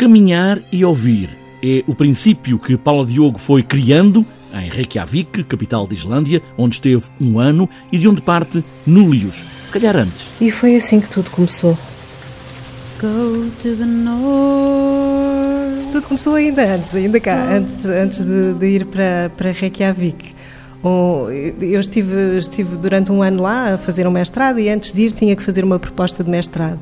Caminhar e ouvir é o princípio que Paulo Diogo foi criando em Reykjavik, capital da Islândia, onde esteve um ano e de onde parte Núlios, se calhar antes. E foi assim que tudo começou. Go to the north. Tudo começou ainda antes, ainda cá, antes, antes de, de ir para, para Reykjavik. Eu estive, estive durante um ano lá a fazer um mestrado e antes de ir tinha que fazer uma proposta de mestrado.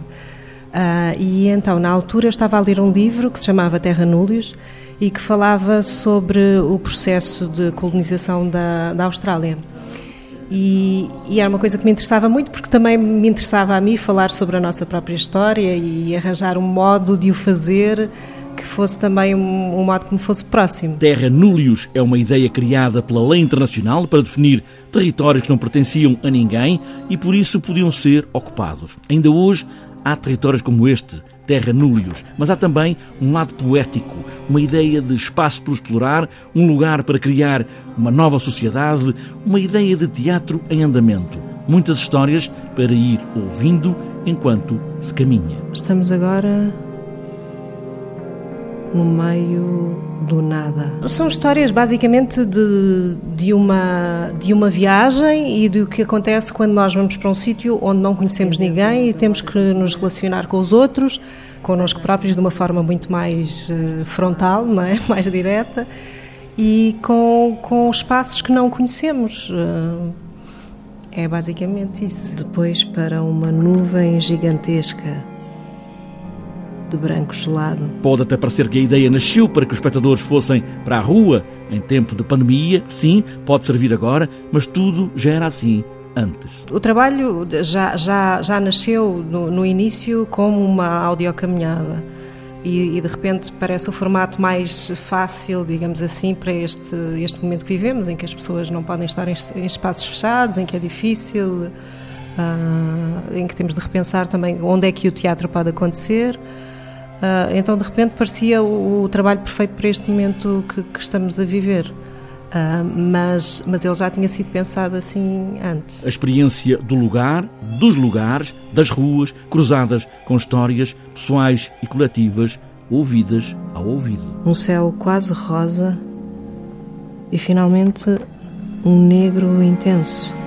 Uh, e então, na altura, eu estava a ler um livro que se chamava Terra Núlios e que falava sobre o processo de colonização da, da Austrália. E, e, era uma coisa que me interessava muito porque também me interessava a mim falar sobre a nossa própria história e arranjar um modo de o fazer que fosse também um, um modo que me fosse próximo. Terra Núlios é uma ideia criada pela lei internacional para definir territórios que não pertenciam a ninguém e por isso podiam ser ocupados. Ainda hoje há territórios como este, Terra Núlios, mas há também um lado poético, uma ideia de espaço por explorar, um lugar para criar uma nova sociedade, uma ideia de teatro em andamento. Muitas histórias para ir ouvindo enquanto se caminha. Estamos agora no meio do nada. São histórias basicamente de, de, uma, de uma viagem e do que acontece quando nós vamos para um sítio onde não conhecemos ninguém e temos que nos relacionar com os outros, connosco próprios, de uma forma muito mais uh, frontal, não é? mais direta, e com, com espaços que não conhecemos. Uh, é basicamente isso. Depois para uma nuvem gigantesca de branco gelado. Pode até parecer que a ideia nasceu para que os espectadores fossem para a rua em tempo de pandemia. Sim, pode servir agora, mas tudo já era assim antes. O trabalho já, já, já nasceu no, no início como uma audiocaminhada. E, e, de repente parece o formato mais fácil, digamos assim, para este, este momento que vivemos, em que as pessoas não podem estar em, em espaços fechados, em que é difícil, uh, em que temos de repensar também onde é que o teatro pode acontecer. Uh, então, de repente, parecia o, o, trabalho perfeito para este momento que, que estamos a viver. Uh, mas, mas ele já tinha sido pensado assim antes. A experiência do lugar, dos lugares, das ruas, cruzadas com histórias pessoais e coletivas, ouvidas ao ouvido. Um céu quase rosa e finalmente um negro intenso.